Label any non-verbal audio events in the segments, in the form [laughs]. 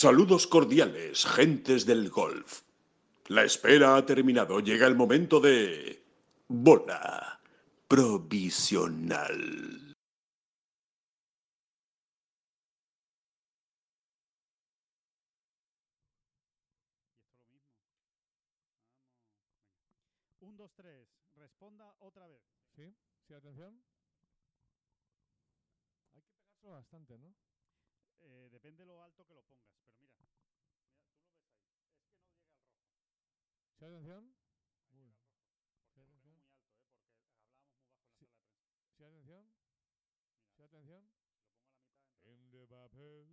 Saludos cordiales, gentes del golf. La espera ha terminado. Llega el momento de... Bola provisional. Un, dos, tres. Responda otra vez. ¿Sí? ¿Sí, atención? Hay que pegárselo bastante, ¿no? Eh, depende lo alto que lo pongas, pero mira. Mira, tú lo ves ahí. Es que no llega al rojo. ¿Sí, atención? Uy. ¿Sí, Porque lo atención? tengo muy alto, ¿eh? Porque hablábamos muy bajo en la sala de prensa. ¿Sí, atención? ¿Sí, atención? In the Babel.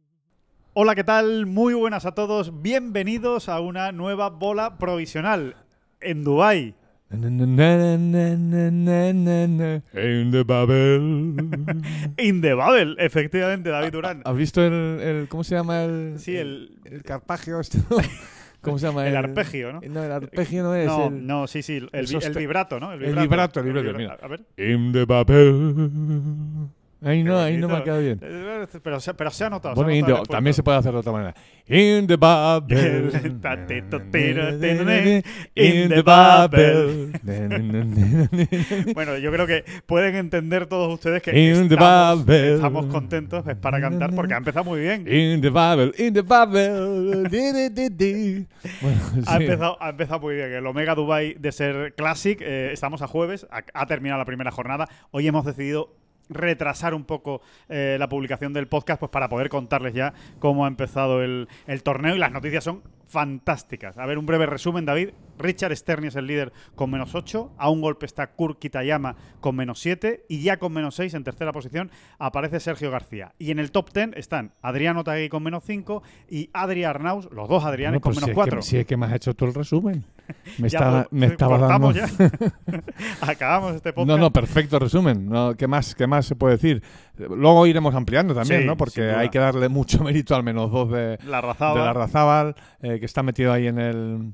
Hola, ¿qué tal? Muy buenas a todos. Bienvenidos a una nueva bola provisional en Dubai. In the Babel. In the Babel, efectivamente, David Durán. ¿Has visto el, el- ¿Cómo se llama el. Sí, el- El carpagio este? [laughs] ¿Cómo se llama? El arpegio, ¿no? No, el arpegio no es. No, el, no, sí, sí, el, vibrato, ¿no? el vibrato, el vibrato, vibra- mira. A ver. In the Babel. Ahí no, ahí no me ha bonito. quedado bien. Eh, Pero, se- pero se ha notado. Bueno, se ha in notado the- el también se puede hacer de otra manera. In the Babel. [laughs] In the Babel. Bueno, yo creo que pueden entender todos ustedes que In the estamos, estamos contentos es para cantar porque ha empezado muy bien. In the Babel, in the Babel. Di, di, di, di. Bueno, Ha sí. empezado, ha empezado muy bien. El Omega Dubai de ser Classic. eh, estamos a jueves. Ha, ha terminado la primera jornada. Hoy hemos decidido retrasar un poco eh, la publicación del podcast pues para poder contarles ya cómo ha empezado el, el torneo. Y las noticias son fantásticas. A ver, un breve resumen, David. Richard Sterni es el líder con menos 8. A un golpe está Kurt Kitayama con menos 7. Y ya con menos 6 en tercera posición aparece Sergio García. Y en el top 10 están Adriano Tagui con menos 5 y Adri Arnaus, los dos Adrianes pues con si menos es que- 4. Si es que me has hecho tú el resumen. [laughs] Me Ya, estaba, pues, me estaba dando. cortamos ya. [laughs] Acabamos este podcast. No, no, perfecto resumen. No, ¿qué, más, ¿Qué más se puede decir? Luego iremos ampliando también, Sí, ¿no? Porque hay que darle mucho [laughs] mérito al menos dos de, La de razaba. la Razábal, eh, que está metido ahí en el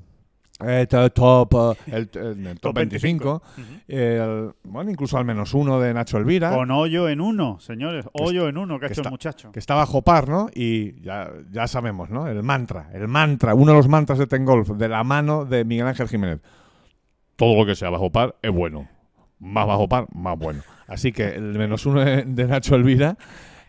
eh, to- top, eh, el, el top, Top 25. 25. El- bueno, incluso al menos uno de Nacho Elvira. Con hoyo en uno, señores. Hoyo en uno que ha que hecho está- el muchacho. que está bajo par, ¿no? Y ya, ya sabemos, ¿no? El mantra, el mantra, uno de los mantras de Tengolf, de la mano de Miguel Ángel Jiménez. Todo lo que sea bajo par es bueno. Más bajo par, más bueno. Así que el menos uno de, Nacho Elvira,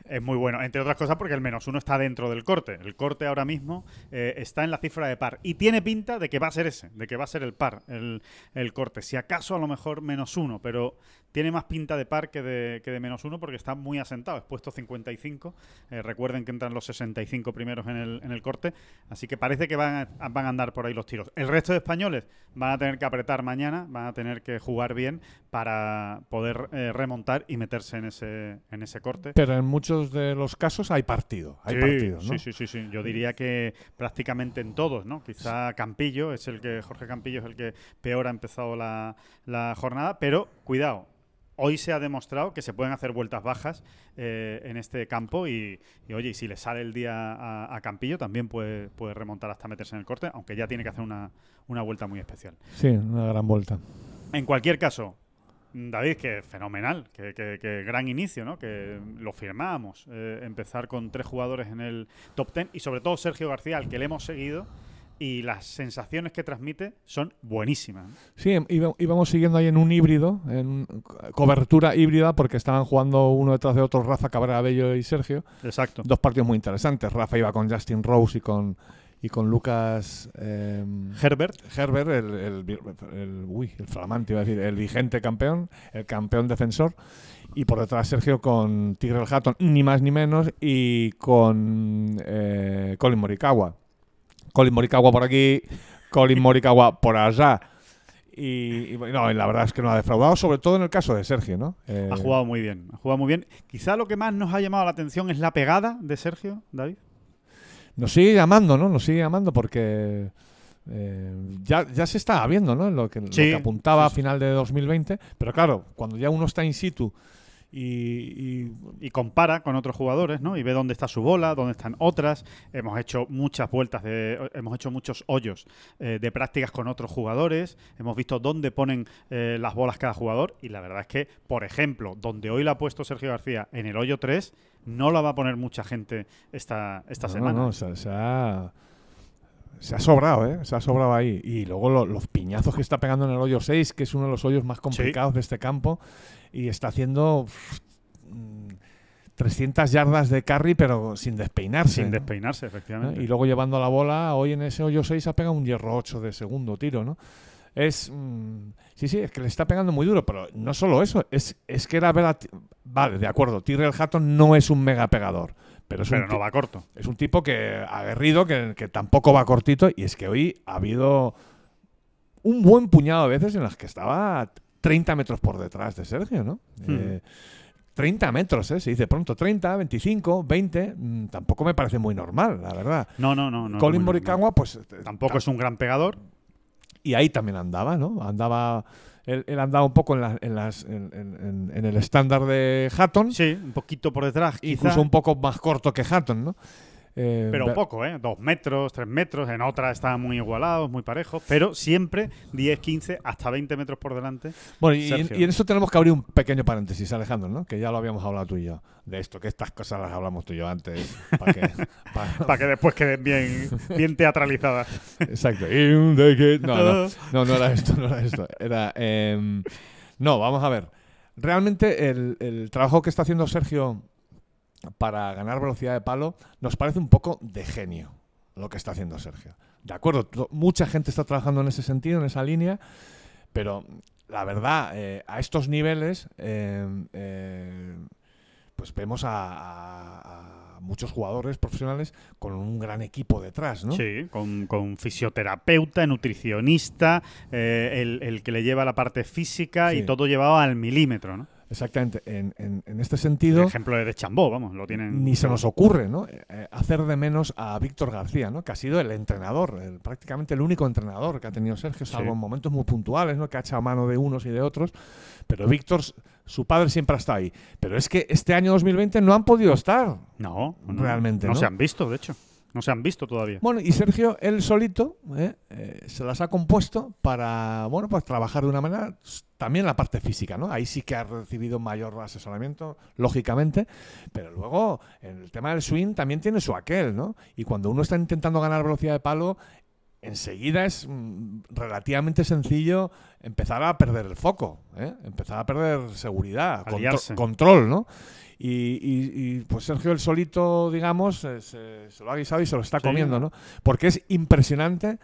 Es muy bueno, entre otras cosas porque el menos uno está dentro del corte. El corte ahora mismo eh, está en la cifra de par y tiene pinta de que va a ser ese, de que va a ser el par, el, el corte. Si acaso a lo mejor menos uno, pero tiene más pinta de par que de, que de menos uno porque está muy asentado. Es puesto 55. Eh, recuerden que entran los 65 primeros en el, en el corte, así que parece que van a, van a andar por ahí los tiros. El resto de españoles van a tener que apretar mañana, van a tener que jugar bien para poder eh, remontar y meterse en ese, en ese corte. pero en muchos de los casos hay partido. Hay sí, partido, ¿no? sí, sí, sí, sí. Yo diría que prácticamente en todos, ¿no? Quizá Campillo es el que, Jorge Campillo es el que peor ha empezado la, la jornada, pero cuidado. Hoy se ha demostrado que se pueden hacer vueltas bajas eh, en este campo y, y, oye, y si le sale el día a, a Campillo también puede, puede remontar hasta meterse en el corte, aunque ya tiene que hacer una, una vuelta muy especial. Sí, una gran vuelta. En cualquier caso, David, que fenomenal, que, que- que gran inicio, ¿no? Que lo firmábamos. eh, empezar con tres jugadores en el top ten y sobre todo Sergio García, al que le hemos seguido y las sensaciones que transmite son buenísimas. Sí, íbamos, íbamos siguiendo ahí en un híbrido, en co- cobertura híbrida, porque estaban jugando uno detrás de otro Rafa Cabrera Bello y Sergio. Exacto. Dos partidos muy interesantes. Rafa iba con Justin Rose y con, y con Lucas eh, Herbert, Herbert, el, el- uy, el flamante, iba a decir, el vigente campeón, el campeón defensor. Y por detrás Sergio con Tigre Hatton, ni más ni menos, y con eh, Colin Morikawa. Colin Morikawa por aquí, Colin Morikawa por allá. Y, y la verdad es que no ha defraudado, sobre todo en el caso de Sergio, ¿no? Eh, ha jugado muy bien. Ha jugado muy bien. Quizá lo que más nos ha llamado la atención es la pegada de Sergio, David. Nos sigue llamando, ¿no? Nos sigue llamando porque eh, ya, ya se estaba viendo, ¿no? Lo que, lo Sí, que apuntaba sí, a final de 2020. Pero claro, cuando ya uno está in situ y, y, compara con otros jugadores, ¿no? Y ve dónde está su bola, dónde están otras. Hemos hecho muchas vueltas, de, hemos hecho muchos hoyos eh, de prácticas con otros jugadores. Hemos visto dónde ponen eh, las bolas cada jugador. Y la verdad es que, por ejemplo, donde hoy la ha puesto Sergio García en el hoyo 3, no la va a poner mucha gente esta, esta semana. No, se, ha, se ha sobrado, ¿eh? Se ha sobrado ahí. Y luego los piñazos que está pegando en el hoyo 6, que es uno de los hoyos más complicados de este campo y está haciendo 300 mm, yardas de carry, pero sin despeinarse. Sin despeinarse, efectivamente. Y luego llevando la bola, hoy en ese hoyo 6 ha pegado un hierro 8 de segundo tiro, ¿no? Es. Mm, sí, sí, es que le está pegando muy duro, pero no solo eso, es, es que era ver Vale, de acuerdo, Tyrrell Hatton no es un mega pegador. Pero, es no va corto. Es un tipo que aguerrido, que, que tampoco va cortito, y es que hoy ha habido un buen puñado de veces en las que estaba 30 metros por detrás de Sergio, ¿no? 30 hmm. eh, metros, ¿eh? Se dice pronto 30, 25, 20. tampoco me parece muy normal, la verdad. No, no, no. no Colin Morikawa, pues. Eh, tampoco es un gran pegador. Y ahí también andaba, ¿no? Andaba. Él, andaba un poco en, en, las, en, el estándar de Hatton. Sí, un poquito por detrás. Incluso un poco más corto que Hatton, ¿no? Eh, pero poco, ¿eh? Dos metros, tres metros. En otra estaban muy igualados, muy parejos. Pero siempre 10, 15, hasta 20 metros por delante. Bueno, y, en eso tenemos que abrir un pequeño paréntesis, Alejandro, ¿no? Que ya lo habíamos hablado tú y yo. De esto, que estas cosas las hablamos tú y yo antes. Para que, [laughs] que después queden bien, bien teatralizadas. Exacto. No, no, no, no era esto, no era esto. Era. Em, no, vamos a ver. Realmente el, el trabajo que está haciendo Sergio para ganar velocidad de palo, nos parece un poco de genio lo que está haciendo Sergio. De acuerdo, mucha gente está trabajando en ese sentido, en esa línea, pero la verdad, eh, a estos niveles, eh, eh, pues vemos a, muchos jugadores profesionales con un gran equipo detrás, ¿no? Sí, con, fisioterapeuta, nutricionista, el, que le lleva la parte física y todo llevado al milímetro, ¿no? Exactamente. En, en, este sentido. El ejemplo de Chambó, vamos, lo tienen. Ni se nos ocurre, ¿no? Eh, eh, hacer de menos a Víctor García, ¿no? Que ha sido el entrenador, prácticamente el único entrenador que ha tenido Sergio, salvo en momentos muy puntuales, ¿no? Que ha echado mano de unos y de otros. Pero Víctor, su padre siempre ha estado ahí. Pero es que este año 2020 no han podido estar. No, realmente. no no se han visto, de hecho. No se han visto todavía. Bueno, y Sergio, él solito, ¿eh? Eh, se las ha compuesto para, bueno, pues trabajar de una manera, también la parte física, ¿no? Ahí sí que ha recibido mayor asesoramiento, lógicamente, pero luego en el tema del swing también tiene su aquel, ¿no? Y cuando uno está intentando ganar velocidad de palo, enseguida es mm, relativamente sencillo empezar a perder el foco, ¿eh? empezar a perder seguridad, control, ¿no? Y, pues Sergio el solito, digamos, eh, se, lo ha guisado y se lo está comiendo, ¿no? Porque es impresionante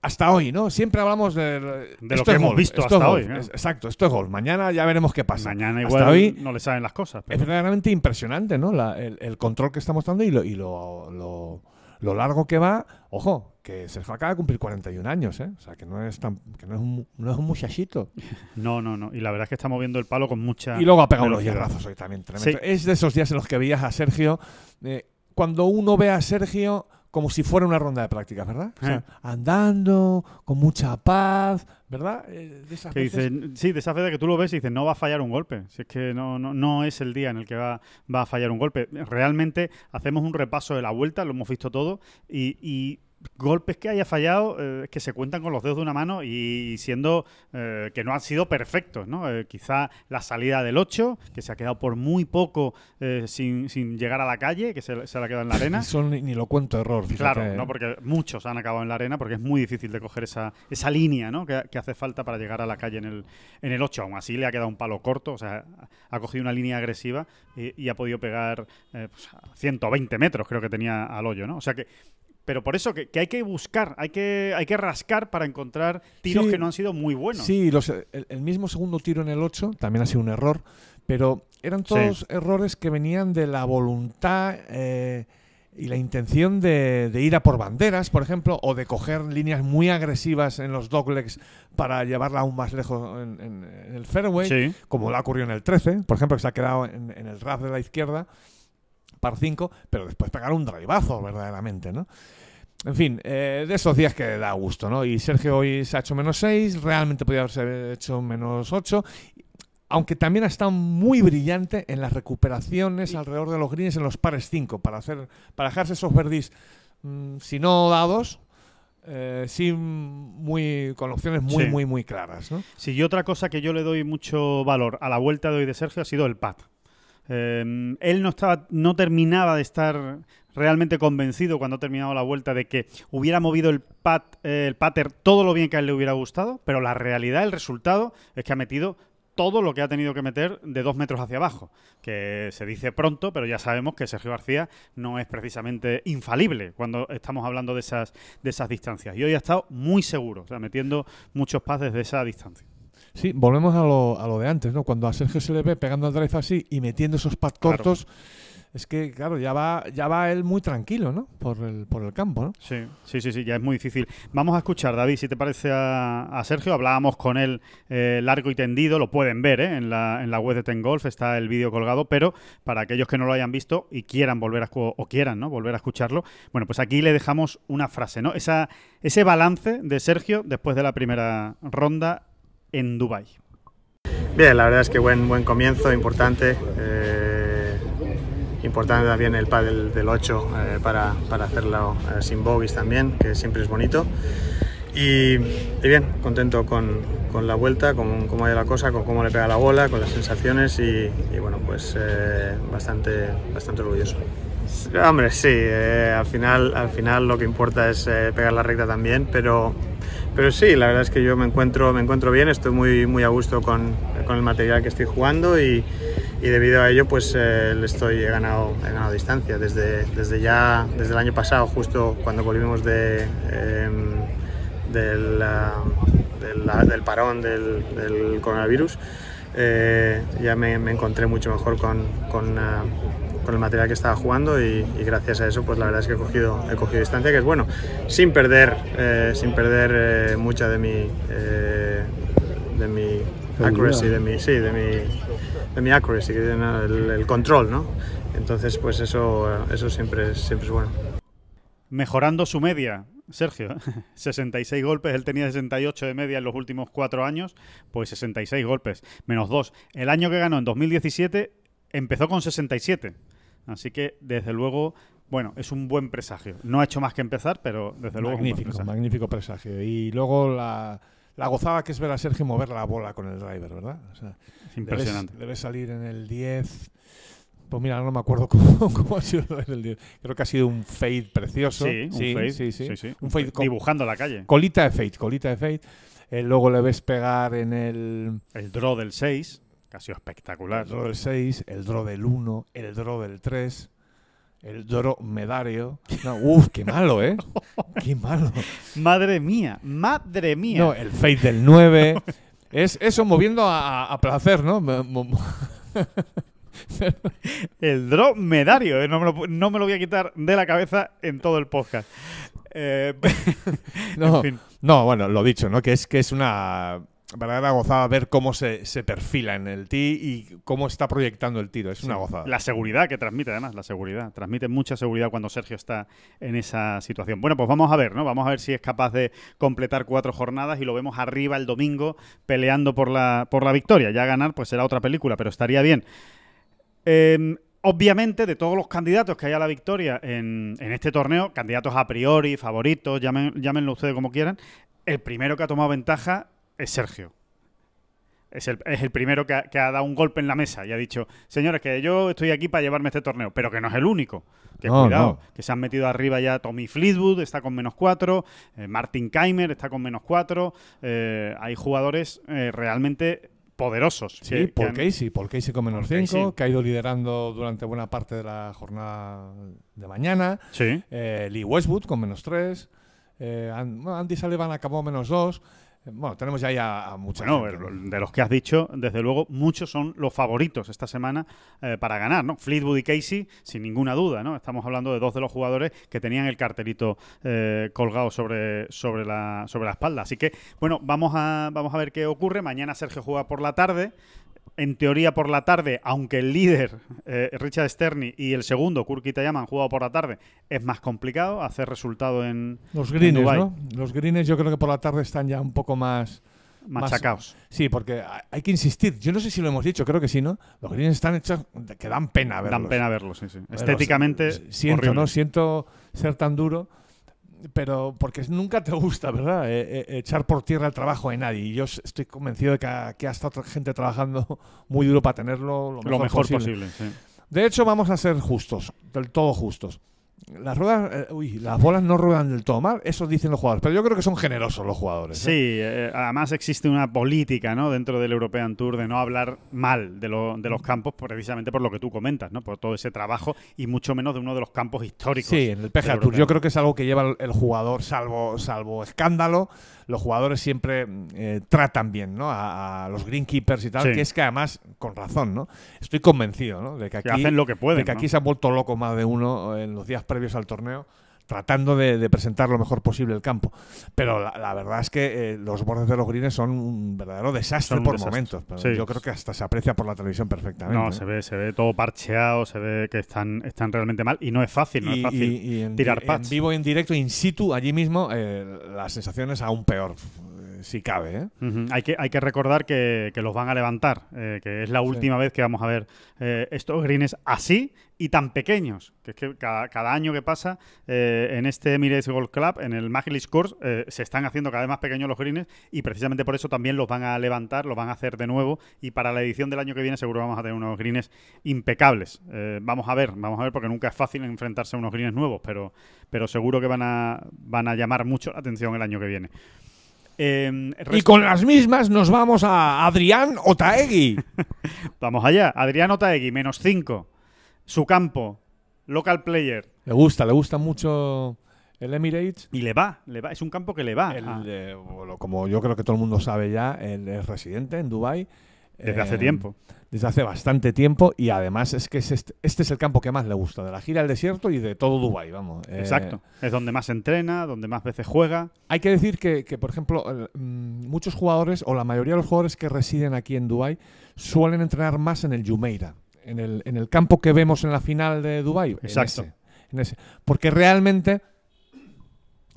hasta hoy, ¿no? Siempre hablamos de, de lo que hemos visto hasta hoy. exacto, esto es gol. Mañana ya veremos qué pasa. Mañana igual hoy, no le saben las cosas. Es verdaderamente impresionante, ¿no? el, control que está mostrando y lo, y lo lo largo que va, ojo, que Sergio acaba de cumplir 41 años, ¿eh? O sea, que no es, tan, que no es, un, no es un muchachito. [laughs] No, no, no. Y la verdad es que está moviendo el palo con mucha. Y luego ha pegado los hierrazos hoy también. Tremendo. Es de esos días en los que veías a Sergio. Eh, cuando uno ve a Sergio como si fuera una ronda de prácticas, ¿verdad? O sea, eh. andando, con mucha paz, ¿verdad? Eh, de esas sí, de esa vez que tú lo ves y dices, no va a fallar un golpe. Si es que no, no, no es el día en el que va, va a fallar un golpe. Realmente hacemos un repaso de la vuelta, lo hemos visto todo, y, y golpes que haya fallado eh, que se cuentan con los dedos de una mano y siendo eh, que no han sido perfectos, ¿no? Eh, quizá la salida del 8, que se ha quedado por muy poco sin, sin, llegar a la calle, que se, se la ha quedado en la arena. Eso ni, lo cuento error, Claro, ¿no? porque muchos han acabado en la arena porque es muy difícil de coger esa, esa línea ¿no? que, hace falta para llegar a la calle en el, en el 8. Aún así le ha quedado un palo corto, o sea, ha cogido una línea agresiva y, ha podido pegar 120 pues, metros, creo que tenía al hoyo, ¿no? O sea que pero por eso que, hay que buscar, hay que, hay que rascar para encontrar tiros que no han sido muy buenos. Sí, el, mismo segundo tiro en el 8 también ha sido un error, pero eran todos errores que venían de la voluntad eh, y la intención de, ir a por banderas, por ejemplo, o de coger líneas muy agresivas en los doglegs para llevarla aún más lejos en, el fairway, como la ocurrió en el 13, por ejemplo, que se ha quedado en, el RAF de la izquierda par 5, pero después pegar un drivazo verdaderamente, ¿no? En fin, eh, de esos días que da gusto, ¿no? Y Sergio hoy se ha hecho menos 6, realmente podría haberse hecho menos 8. aunque también ha estado muy brillante en las recuperaciones alrededor de los greens en los pares 5, para, hacer, para dejarse esos verdis, mm, si no dados, eh, sí muy, con opciones muy, Sí. muy, muy claras. ¿no? Sí, y otra cosa que yo le doy mucho valor a la vuelta de hoy de Sergio ha sido el pad. Eh, él no estaba, no terminaba de estar realmente convencido cuando ha terminado la vuelta de que hubiera movido el pad, eh, el pater todo lo bien que a él le hubiera gustado, pero la realidad, el resultado, es que ha metido todo lo que ha tenido que meter de dos metros hacia abajo. Que se dice pronto, pero ya sabemos que Sergio García no es precisamente infalible cuando estamos hablando de esas, de esas distancias. Y hoy ha estado muy seguro, o sea, metiendo muchos pads desde esa distancia. Sí, volvemos a lo, a lo de antes, ¿no? Cuando a Sergio se le ve pegando al drive así y metiendo esos Claro. cortos, es que, claro, ya va, ya va él muy tranquilo, ¿no? Por el, por el campo, ¿no? Sí, sí, sí, sí, ya es muy difícil. Vamos a escuchar, David, si te parece a, a Sergio. Hablábamos con él eh, largo y tendido, lo pueden ver ¿eh? en, la, en la web de Ten Golf, está el vídeo colgado, pero para aquellos que no lo hayan visto y quieran volver a o quieran ¿no? volver a escucharlo, bueno, pues aquí le dejamos una frase, ¿no? Esa, ese balance de Sergio después de la primera ronda en Dubai. Bien, la verdad es que buen, buen comienzo, importante. eh, importante también el pad del, del 8 eh, para, para hacerlo eh, sin bogies también, que siempre es bonito. Y, y bien, contento con, con la vuelta, con cómo ha ido la cosa, con cómo le pega la bola, con las sensaciones y, y bueno, pues eh, bastante, bastante orgulloso. Hombre, sí, al, final, al final lo que importa es pegar la recta también, pero, pero sí, la verdad es que yo me encuentro, me encuentro bien, estoy muy, muy a gusto con, con el material que estoy jugando y, debido a ello pues eh, le estoy, he, ganado, ganado distancia. Desde, desde ya, desde el año pasado, justo cuando volvimos de, em, del, ah, ah, del parón del, coronavirus, eh, ya me, me encontré mucho mejor con, con, ah, con el material que estaba jugando y, y gracias a eso pues la verdad es que he cogido, he cogido distancia que es bueno sin perder eh, sin perder eh, mucha de mi eh, de mi accuracy de mi sí de mi de mi accuracy el, el control no entonces pues eso eso siempre es, siempre es bueno Mejorando su media, Sergio. [laughs] 66 golpes, él tenía 68 de media en los últimos cuatro años, pues 66 golpes, menos 2. El año que ganó en 2017 empezó con 67. Así que, desde luego, bueno, es un buen presagio. No ha hecho más que empezar, pero desde luego es un buen magnífico, presagio. magnífico presagio. Y luego la, la gozada que es ver a Sergio mover la bola con el driver, ¿verdad? O sea, Es impresionante. Debe, salir en el 10. Pues mira, no me acuerdo [laughs] cómo, cómo ha sido el 10. Creo que ha sido un fade precioso. Sí, un fade. sí, sí. sí, sí. Un fade Dibujando la calle. colita de fade, colita de fade. Eh, luego le ves pegar en el, El draw del 6, que ha sido espectacular. el draw del 6, el draw del 1, el draw del 3, el draw medario. No, uf, qué malo, ¿eh? [laughs] Qué malo. Madre mía, madre mía. No, el fade del 9. Es eso moviendo a, a placer, ¿no? [laughs] El drop medario, eh, no, me lo, no me lo voy a quitar de la cabeza en todo el podcast. Eh, [laughs] No, en fin. no, bueno, lo dicho, ¿no? Que es que es una verdadera gozada ver cómo se, se perfila en el tee y cómo está proyectando el tiro. Es una gozada. La seguridad que transmite, además, la seguridad. Transmite mucha seguridad cuando Sergio está en esa situación. Bueno, pues vamos a ver, ¿no? Vamos a ver si es capaz de completar cuatro jornadas y lo vemos arriba el domingo peleando por la, por la victoria. Ya ganar, pues será otra película, pero estaría bien. Eh, obviamente, de todos los candidatos que hay a la victoria en, en este torneo, candidatos a priori, favoritos, llamen- llámenlo ustedes como quieran, el primero que ha tomado ventaja es Sergio. Es el, es el primero que ha, que ha dado un golpe en la mesa y ha dicho, señores, que yo estoy aquí para llevarme este torneo, pero que no es el único. Que No, cuidado, no. que se han metido arriba ya Tommy Fleetwood, está con menos cuatro, eh, Martin Keimer está con menos cuatro. eh, hay jugadores eh, realmente poderosos. Sí, que- que Paul han- Casey, Paul Casey con menos Paul 5, Casey. que ha ido liderando durante buena parte de la jornada de mañana. Sí. Eh, Lee Westwood con menos 3. Andy Sullivan acabó menos 2. Bueno, tenemos ya ahí a, mucha Bueno, de los que has dicho, desde luego, muchos son los favoritos esta semana eh, para ganar, ¿no? Fleetwood y Casey, sin ninguna duda, ¿no? Estamos hablando de dos de los jugadores que tenían el cartelito eh, colgado sobre, sobre, la, sobre la espalda. Así que, bueno, vamos a, vamos a ver qué ocurre. Mañana Sergio juega por la tarde. En teoría por la tarde, aunque el líder, eh, Richard Sterny, y el segundo, Kurt Kitayama, han jugado por la tarde, es más complicado hacer resultado en, Los en greens. ¿no? Los greens yo creo que por la tarde están ya un poco más machacaos. Sí, porque hay- que insistir. Yo no sé si lo hemos dicho, creo que sí, ¿no? Los greens están hechos que dan pena verlos. Dan pena verlos, sí, sí. Verlos. Estéticamente, Siento, horrible. ¿no? Siento ser tan duro, pero porque nunca te gusta, ¿verdad? Eh, eh, echar por tierra el trabajo de nadie. Y yo estoy convencido de que, ha- que ha estado gente trabajando [laughs] muy duro para tenerlo lo mejor, lo mejor posible. posible. sí. De hecho, vamos a ser justos, del todo justos. Las ruedas, eh, uy, las bolas no ruedan del todo mal, eso dicen los jugadores, pero yo creo que son generosos los jugadores. ¿eh? Sí, eh, además existe una política ¿no? dentro del European Tour de no hablar mal de, lo- de los campos precisamente por lo que tú comentas, ¿no? por todo ese trabajo y mucho menos de uno de los campos históricos. Sí, en el PGA Tour. Yo creo que es algo que lleva el, el jugador, salvo, salvo escándalo. Los jugadores siempre eh, tratan bien ¿no? a, a los greenkeepers y tal, Sí. que es que además, con razón, ¿no? Estoy convencido ¿no? de que aquí, Que hacen lo que pueden, de que aquí se han vuelto locos más de uno en los días previos al torneo tratando de, de presentar lo mejor posible el campo. Pero la, la verdad es que eh, los bordes de los greens son un verdadero desastre un por desastre. momentos. Pero Sí. yo creo que hasta se aprecia por la televisión perfectamente. No, ¿eh? se ve, se ve todo parcheado, se ve que están, están realmente mal y no es fácil, no es fácil y- y en, tirar en pads. vivo en directo, in situ, allí mismo, eh, la sensación es aún peor, si cabe. ¿eh? Hay, que, hay que recordar que, que los van a levantar, eh, que es la última vez que vamos a ver eh, estos greens así y tan pequeños. Que es que cada, cada año que pasa eh, en este Emirates Golf Club, en el Magilis Course, eh, se están haciendo cada vez más pequeños los greens y precisamente por eso también los van a levantar, los van a hacer de nuevo y para la edición del año que viene seguro vamos a tener unos greens impecables. Vamos a ver, vamos a ver porque nunca es fácil enfrentarse a unos greens nuevos, pero, pero seguro que van a, van a llamar mucho la atención el año que viene. Eh, Y con las mismas nos vamos a Adrián Otaegui. [laughs] Vamos allá. Adriano Taegui, menos 5. Su campo, local player. le gusta, le gusta mucho el Emirates. Y le va, le va. Es un campo que le va. El, Ah, eh, bueno, como yo creo que todo el mundo sabe ya, él es residente en Dubai desde hace tiempo. Desde hace bastante tiempo y además es que es este, este es el campo que más le gusta, de la gira al desierto y de todo Dubai, vamos. Eh, Exacto. Es donde más entrena, donde más veces juega. Hay que decir que, que, por ejemplo, el- mm, muchos jugadores, o la mayoría de los jugadores que residen aquí en Dubái, suelen entrenar más en el Jumeirah, en el, en el campo que vemos en la final de Dubái. en Exacto. ese, en ese. Porque realmente,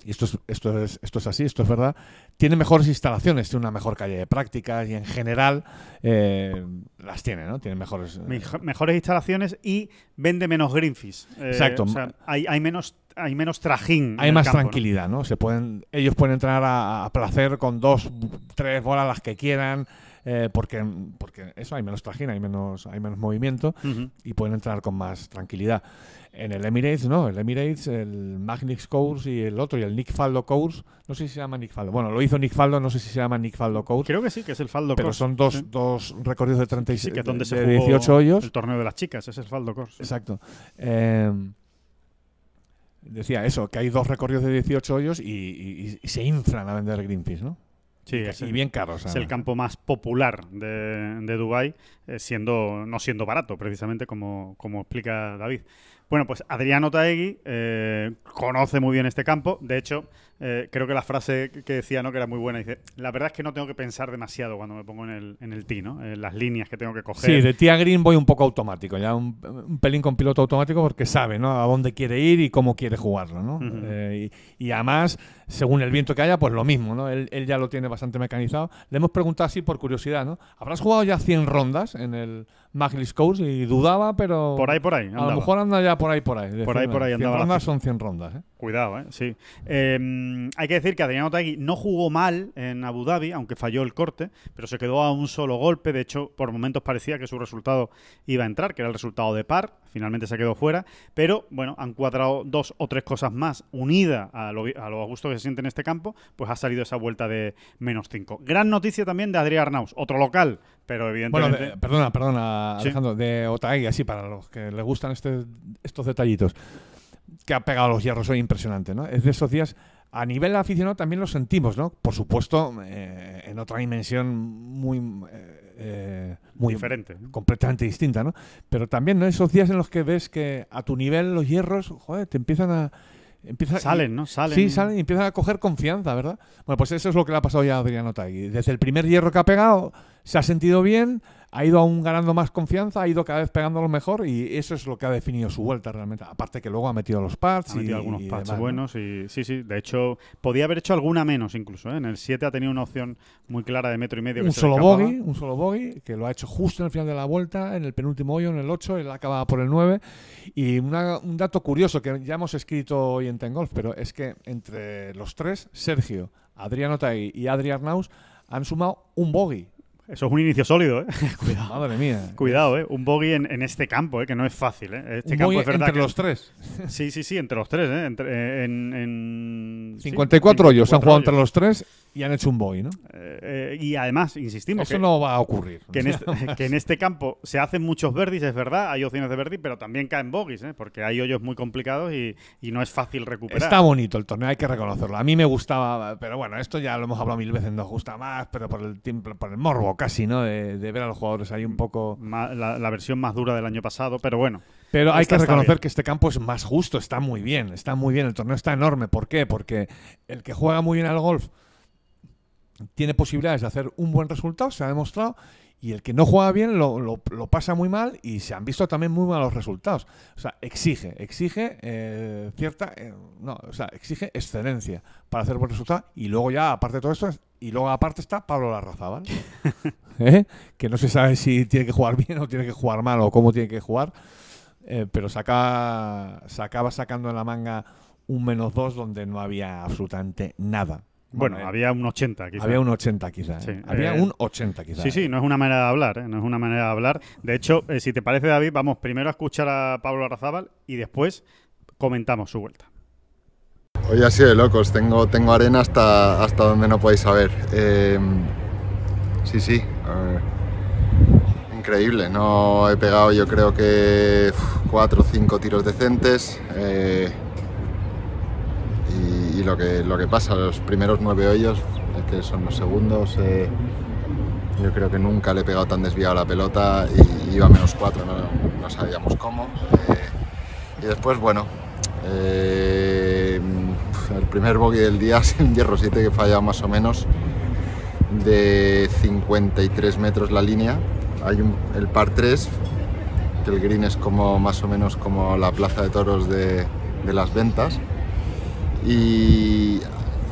y esto es, esto, es, esto es así, esto es verdad, tiene mejores instalaciones, tiene una mejor calle de prácticas y en general eh, las tiene, ¿no? Tiene mejores... eh, Mej- mejores instalaciones y vende menos greenfish. Eh, Exacto. o sea, hay, hay menos hay menos trajín. hay más tranquilidad, ¿no? Se pueden, ellos pueden entrenar a, a placer con dos, tres bolas las que quieran, eh, porque, porque eso hay menos trajín, hay menos, hay menos movimiento y pueden entrar con más tranquilidad. En el Emirates, no, el Emirates, el Magnix Course y el otro, y el Nick Faldo Course, no sé si se llama Nick Faldo. Bueno, lo hizo Nick Faldo, no sé si se llama Nick Faldo Course, Creo que sí, que es el Faldo pero Course. son dos, Sí. dos recorridos de 36, Sí, que es donde de, se jugó 18 hoyos. el torneo de las chicas, es el Faldo Course. Exacto. Eh, decía eso, que hay dos recorridos de 18 hoyos y, y- y se inflan a vender Greenpeace, ¿no? Sí, y, es y bien caros. Es el campo más popular de, de Dubái, eh, siendo, no siendo barato, precisamente como, como explica David. Bueno, pues Adriano Taegui eh, conoce muy bien este campo. De hecho, eh, creo que la frase que decía, ¿no? que era muy buena, dice, la verdad es que no tengo que pensar demasiado cuando me pongo en el, en el tee, ¿no? En las líneas que tengo que coger. Sí, de tía Green voy un poco automático, ya un, un pelín con piloto automático porque sabe ¿no? a dónde quiere ir y cómo quiere jugarlo. ¿no? Ujú. Eh, y, y además, según el viento que haya, pues lo mismo. ¿no? Él, él ya lo tiene bastante mecanizado. Le hemos preguntado así por curiosidad. ¿no? ¿Habrás jugado ya 100 rondas en el Maglis Course? Y dudaba, pero... Por ahí, por ahí. A andaba. lo mejor anda ya por ahí, por ahí. Por ahí, por ahí 100 andaba la rondas son 100 rondas. ¿eh? Cuidado, ¿eh? Sí. Eh, hay que decir que Adriano Taegui no jugó mal en Abu Dhabi, aunque falló el corte, pero se quedó a un solo golpe. De hecho, por momentos parecía que su resultado iba a entrar, que era el resultado de par. Finalmente se quedó fuera. Pero, bueno, han cuadrado dos o tres cosas más unidas a lo, a lo a gusto que se siente en este campo, pues ha salido esa vuelta de menos 5. Gran noticia también de Adrián Arnaus, otro local, pero Bueno, evidentemente... de- perdona, perdona, Sí. Alejandro, de Otaegui, así para los que les gustan este- estos detallitos, que ha pegado los hierros hoy impresionante, ¿no? Es de esos días, a nivel aficionado también lo sentimos, ¿no? Por supuesto, eh, en otra dimensión muy... eh, eh, muy diferente. completamente distinta, ¿no? Pero también, ¿no? Esos días en los que ves que a tu nivel los hierros, joder, te empiezan a... empieza- Salen, ¿no? Salen. Sí, salen y empiezan a coger confianza, ¿verdad? Bueno, pues eso es lo que le ha pasado ya a Adriano Tagui. Desde el primer hierro que ha pegado, se ha sentido bien, ha ido aún ganando más confianza, ha ido cada vez pegándolo mejor y eso es lo que ha definido su vuelta realmente. Aparte que luego ha metido los pads Ha y, metido algunos y demás, ¿no? buenos y sí, sí. De hecho, podía haber hecho alguna menos incluso. ¿eh? En el 7 ha tenido una opción muy clara de metro y medio. que Un se solo bogey, un solo bogey, que lo ha hecho justo en el final de la vuelta, en el penúltimo hoyo, en el 8, él acababa por el 9. Y una- un dato curioso que ya hemos escrito hoy en Ten Golf, pero es que entre los tres, Sergio, Adriano Tai y Adri Arnaus han sumado un bogey. Eso es un inicio sólido, ¿eh? [laughs] [laughs] Cuidado. Madre mía. Cuidado, ¿eh? Un bogey en, en este campo, ¿eh? Que no es fácil, ¿eh? Este un campo es verdad entre que- los tres. [laughs] Sí, sí, sí, entre los tres, ¿eh? Entre- eh, en, en- sí, 54 hoyos han 54 jugado entre los tres y han hecho un bogey, ¿no? Eh, eh, y además, insistimos, Eso que, no va a ocurrir. que en este, que en este campo se hacen muchos verdis, es verdad, hay opciones de verdi, pero también caen bogies, ¿eh? Porque hay hoyos muy complicados y, y no es fácil recuperar. Está bonito el torneo, hay que reconocerlo. A mí me gustaba, pero bueno, esto ya lo hemos hablado mil veces, nos gusta más, pero por el tiempo, por el morbo casi, ¿no? De, de ver a los jugadores ahí un poco. Ma- la, la versión más dura del año pasado, pero bueno. Pero hay que reconocer que este campo es más justo, está muy bien, está muy bien. El torneo está enorme. ¿Por qué? Porque el que juega muy bien al golf tiene posibilidades de hacer un buen resultado, se ha demostrado. Y el que no juega bien lo, lo- lo pasa muy mal y se han visto también muy malos resultados. O sea, exige, exige eh, cierta. eh, no, o sea, exige excelencia para hacer buen resultado. Y luego ya, aparte de todo esto, es- y luego aparte está Pablo Larrazábal, [laughs] ¿eh? que no se sabe si tiene que jugar bien o tiene que jugar mal o cómo tiene que jugar. Eh, pero saca, se acaba sacando en la manga un menos dos donde no había absolutamente nada. Bueno, eh, había un 80, quizás. había un 80 quizá. ¿eh? Sí, había eh, un 80 quizá. Sí, sí, no es una manera de hablar, ¿eh? no es una manera de hablar. De hecho, eh, si te parece, David, vamos primero a escuchar a Pablo Arrazábal y después comentamos su vuelta. Hoy ha sido de locos, tengo, tengo arena hasta, hasta donde no podéis saber. Eh, sí, sí, increíble. No he pegado yo creo que uf, cuatro o cinco tiros decentes. eh, y, lo, que, lo que pasa, los primeros nueve hoyos, que son los segundos, eh, yo creo que nunca le he pegado tan desviado la pelota y iba menos cuatro, no, sabíamos cómo. eh, y después, bueno, el primer bogey del día [laughs] es un hierro 7 que he fallado más o menos de 53 metros la línea. Hay un- el par 3, que el green es como más o menos como la plaza de toros de, de las ventas. Y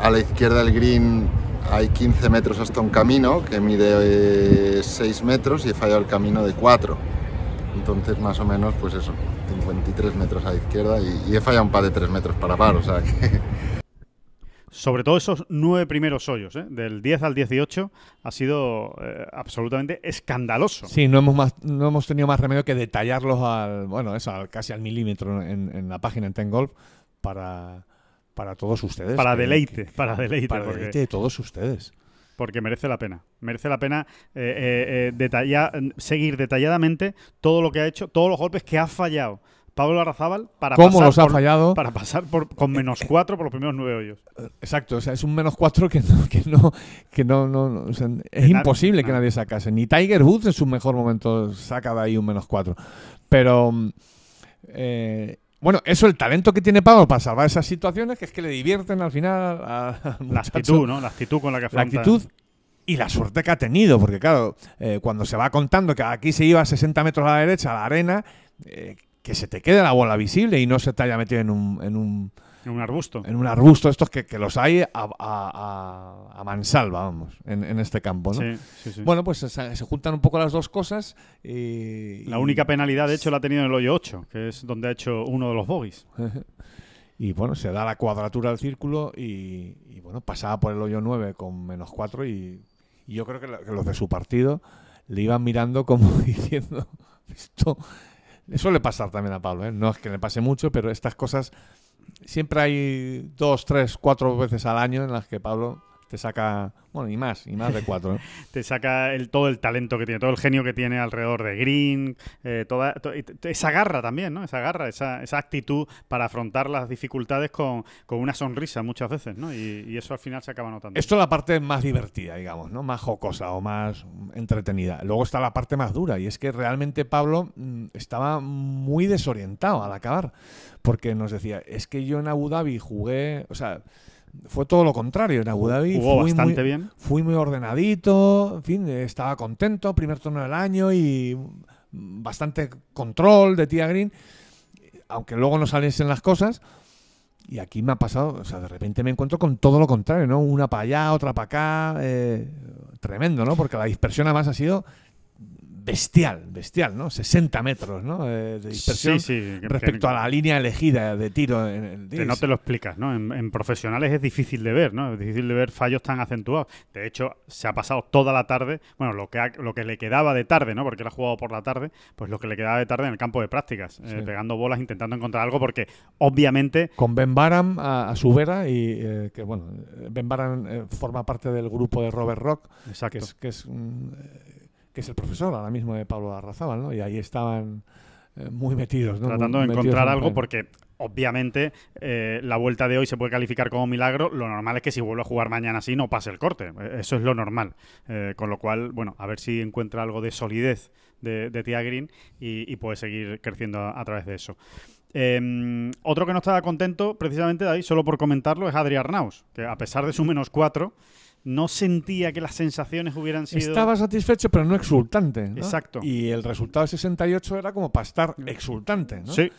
a la izquierda del green hay 15 metros hasta un camino que mide eh, 6 metros y he fallado el camino de 4. Entonces más o menos pues eso, 53 metros a la izquierda y, y he fallado un par de 3 metros para par, o sea que... Sobre todo esos nueve primeros hoyos, ¿eh? del 10 al 18, ha sido eh, absolutamente escandaloso. Sí, no hemos, más, no hemos tenido más remedio que detallarlos al, bueno, eso, al- casi al milímetro en, en la página en Ten Golf para, para todos ustedes. Para que- deleite, que- para deleite, Para porque- deleite de todos ustedes. porque merece la pena. Merece la pena eh, eh, eh, detalla- seguir detalladamente todo lo que ha hecho, todos los golpes que ha fallado Pablo Arrazábal para ¿Cómo pasar los ha por- fallado? Para pasar por, con menos cuatro por los primeros nueve hoyos. Exacto, o sea, es un menos cuatro que no, que no, que no, no- no, o sea, es imposible que ah. nadie sacase. Ni Tiger Woods en su mejor momento saca de ahí un menos cuatro. Pero eh, bueno, eso el talento que tiene Pablo para salvar esas situaciones, que es que le divierten al final a- La actitud, ¿no? La actitud con la que la afronta. actitud y la suerte que ha tenido, porque claro, eh, cuando se va contando que aquí se iba a 60 metros a la derecha, a la arena, eh, que se te quede la bola visible y no se te haya metido en un, en un, En un arbusto. en un arbusto, estos que, que los hay a, a- a- a mansalva, vamos, en, en este campo, ¿no? Sí, sí, sí. Bueno, pues se, se juntan un poco las dos cosas y... la única penalidad, de hecho, la ha tenido en el hoyo 8, que es donde ha hecho uno de los bogies. [laughs] Y bueno, se da la cuadratura al círculo y, y, bueno, pasaba por el hoyo 9 con menos 4 y, y yo creo que los de su partido le iban mirando como [laughs] diciendo, esto le suele pasar también a Pablo, ¿eh? no es que le pase mucho, pero estas cosas siempre hay dos, tres, cuatro veces al año en las que Pablo te saca, bueno, y más, y más de cuatro. ¿eh? [laughs] Te saca el, todo el talento que tiene, todo el genio que tiene alrededor de Green, eh, toda, to- esa garra también, ¿no? Esa garra, esa, esa actitud para afrontar las dificultades con, con una sonrisa muchas veces, ¿no? Y, y eso al final se acaba notando. Esto es la parte más divertida, digamos, ¿no? Más jocosa o más entretenida. Luego está la parte más dura y es que realmente Pablo mm, estaba muy desorientado al acabar porque nos decía, es que yo en Abu Dhabi jugué, o sea, fue todo lo contrario. En Abu Dhabi Jugó fui bastante muy, bien. fui muy ordenadito, en fin, estaba contento, primer torneo del año y bastante control de Tía Green, aunque luego no saliesen las cosas. Y aquí me ha pasado, o sea, de repente me encuentro con todo lo contrario, ¿no? Una para allá, otra para acá, eh, tremendo, ¿no? Porque la dispersión además ha sido bestial, bestial, ¿no? 60 metros, ¿no? Eh, de dispersión Sí, sí, que- respecto que- a la línea elegida de tiro. En Que no te lo explicas, ¿no? En, en profesionales es difícil de ver, ¿no? Es difícil de ver fallos tan acentuados. De hecho, se ha pasado toda la tarde, bueno, lo que, ha- lo que le quedaba de tarde, ¿no? Porque él ha jugado por la tarde, pues lo que le quedaba de tarde en el campo de prácticas, eh, pegando bolas, intentando encontrar algo, porque obviamente con Ben Baram a, a su vera y eh, que bueno Ben Baram eh, forma parte del grupo de Robert Rock Exacto. que es que es, eh, que es el profesor ahora mismo de Pablo Arrazábal ¿no? y ahí estaban eh, muy metidos ¿no? tratando Muy de encontrar en algo porque obviamente eh, la vuelta de hoy se puede calificar como milagro. Lo normal es que si vuelve a jugar mañana así no pase el corte. Eh, eso es lo normal. Eh, con lo cual bueno a ver si encuentra algo de solidez de, de Tia Green y, y puede seguir creciendo a, a través de eso. Eh, otro que no estaba contento precisamente David solo por comentarlo es Adri Arnaus que a pesar de su menos cuatro no sentía que las sensaciones hubieran sido estaba satisfecho pero no exultante ¿no? Exacto. y el resultado de 68 era como para estar exultante ¿no? sí